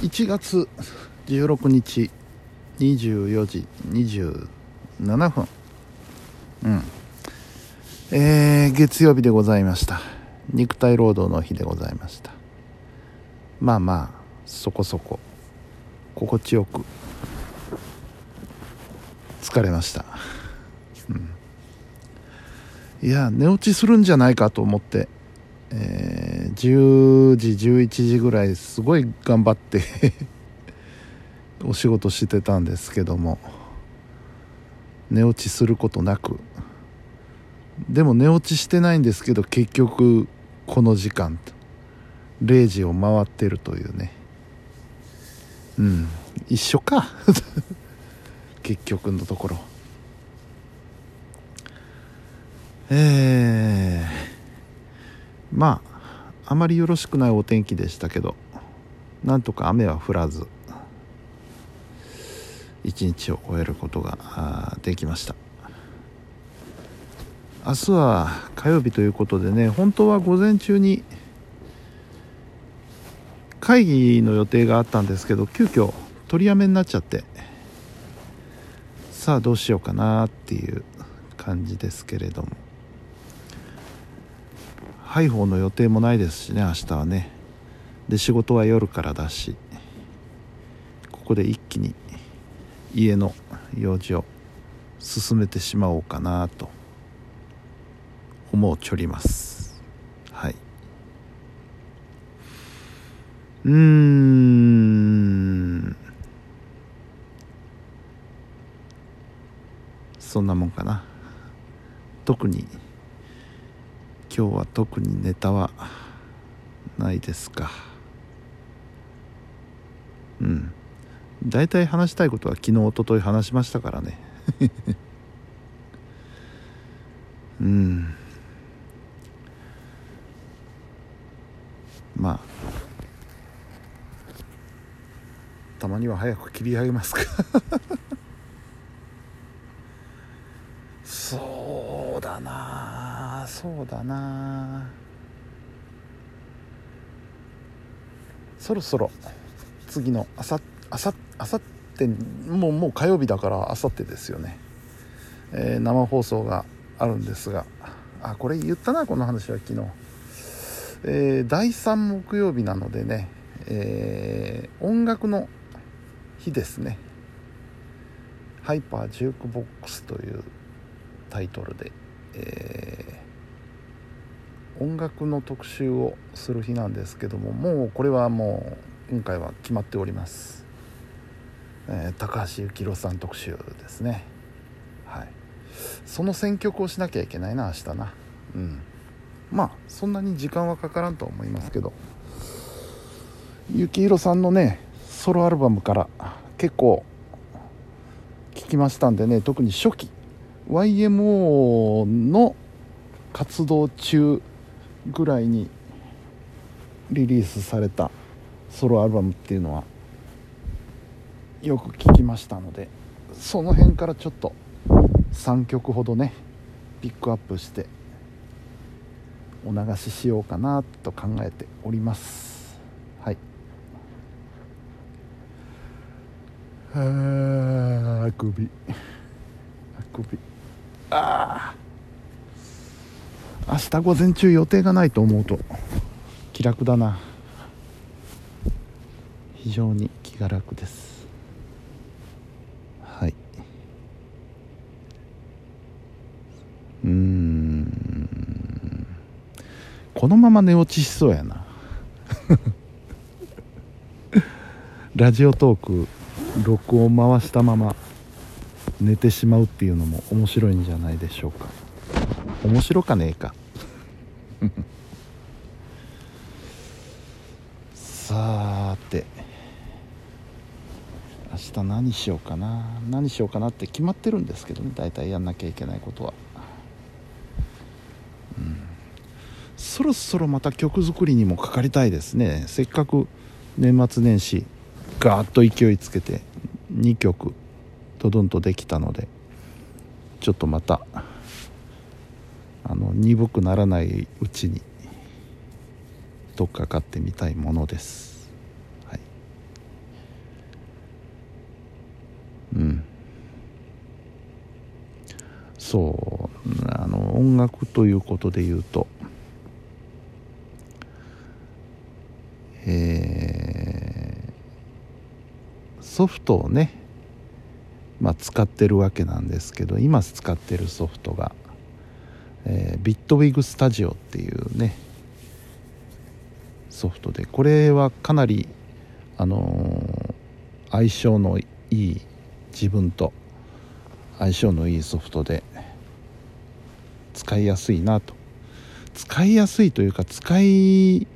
1月16日24時27分。うん。えー、月曜日でございました。肉体労働の日でございました。まあまあそこそこ心地よく疲れました、うん、いや寝落ちするんじゃないかと思ってえー、10時11時ぐらいすごい頑張って お仕事してたんですけども寝落ちすることなく。でも寝落ちしてないんですけど結局この時間0時を回ってるというね。うん一緒か。結局のところ。えー。まああまりよろしくないお天気でしたけどなんとか雨は降らず一日を終えることができました。明日は火曜日ということでね本当は午前中に会議の予定があったんですけど急遽取りやめになっちゃってさあどうしようかなっていう感じですけれども。ハイの予定もないですしね明日はね。で仕事は夜からだしここで一気に家の用事を進めてしまおうかなと思うちょります。はい。うーん。そんなもんかな。特に今日は特にネタはないですか。うん。大体話したいことは昨日おととい話しましたからね。うん。まあ。たまには早く切り上げますか。そうだな。そうだな。そろそろ次のあさあさあさってもうもう火曜日だからあさってですよね、えー、生放送があるんですが。あこれ言ったなこの話は昨日、えー、第3木曜日なのでね、えー、音楽の日ですね。ハイパージュークボックスというタイトルで、え音楽の特集をする日なんですけどももうこれはもう今回は決まっております、えー、高橋幸宏さん特集ですね。はい。その選曲をしなきゃいけないな明日な。うん。まあそんなに時間はかからんと思いますけど。幸宏さんのねソロアルバムから結構聴きましたんでね特に初期 YMO の活動中ぐらいにリリースされたソロアルバムっていうのはよく聞きましたのでその辺からちょっと3曲ほどねピックアップしてお流ししようかなと考えております。はい。あ首。あくびああ明日午前中予定がないと思うと気楽だな。非常に気が楽です。はい。うん。このまま寝落ちしそうやな。ラジオトーク録音回したまま寝てしまうっていうのも面白いんじゃないでしょうか。面白かねえか。さーて明日何しようかな。何しようかなって決まってるんですけどね大体やんなきゃいけないことは、うん、そろそろまた曲作りにもかかりたいですね。せっかく年末年始ガーッと勢いつけて2曲ドドンとできたのでちょっとまたあの鈍くならないうちにどっか買ってみたいものです、はい、うん。そうあの音楽ということで言うとえー、ソフトをね、まあ、使ってるわけなんですけど今使ってるソフトがえー、ビットウィグスタジオっていうねソフトでこれはかなりあのー、相性のいい自分と相性のいいソフトで使いやすいなと。使いやすいというか使い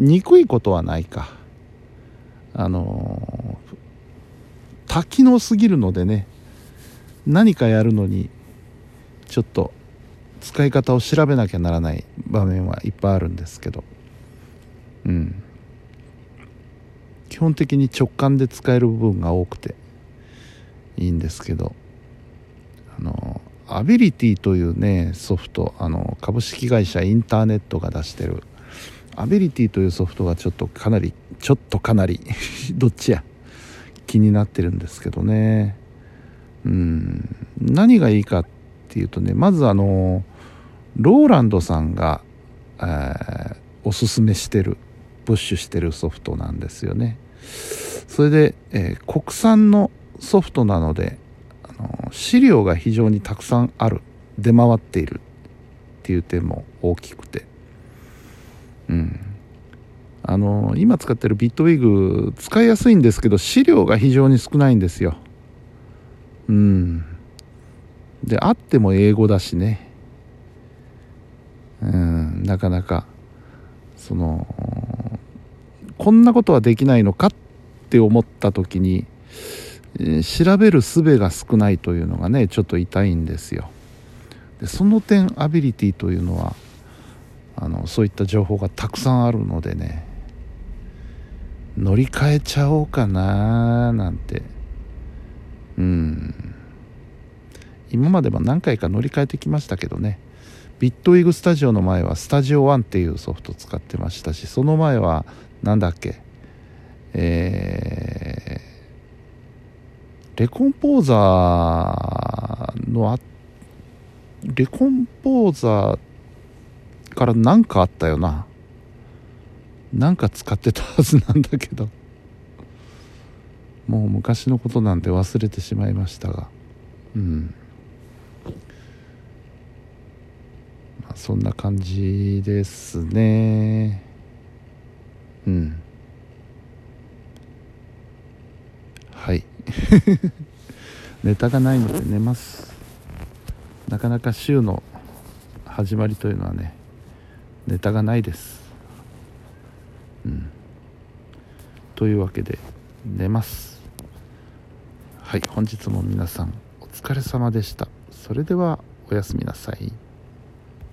にくいことはないか。あのー、多機能すぎるのでね何かやるのにちょっと使い方を調べなきゃならない場面はいっぱいあるんですけど。うん。基本的に直感で使える部分が多くていいんですけど。あのアビリティというねソフトあの株式会社インターネットが出してる。アビリティというソフトがちょっとかなりちょっとかなり どっちや気になってるんですけどね。うん。何がいいかっていうとねまずあのローランドさんが、えー、おすすめしてるプッシュしてるソフトなんですよね。それで、えー、国産のソフトなのであの資料が非常にたくさんある。出回っているっていう点も大きくて。うん。あの今使ってるビットウィグ使いやすいんですけど資料が非常に少ないんですよ。うん。であっても英語だしね。なかなかそのこんなことはできないのかって思った時に、え、調べる術が少ないというのがねちょっと痛いんですよ。でその点アビリティというのはあのそういった情報がたくさんあるのでね乗り換えちゃおうかななんて。うん。今までも何回か乗り換えてきましたけどね。ビットウィグスタジオの前はスタジオ1っていうソフト使ってましたしその前はなんだっけ？えー、レコンポーザーのあレコンポーザーから何かあったよな。なんか使ってたはずなんだけど。もう昔のことなんて忘れてしまいましたが。うんまそんな感じですね。うん。はい。ネタがないので寝ます。なかなか週の始まりというのはねネタがないです。うん。というわけで寝ます。はい。本日も皆さんお疲れ様でした。それではおやすみなさい。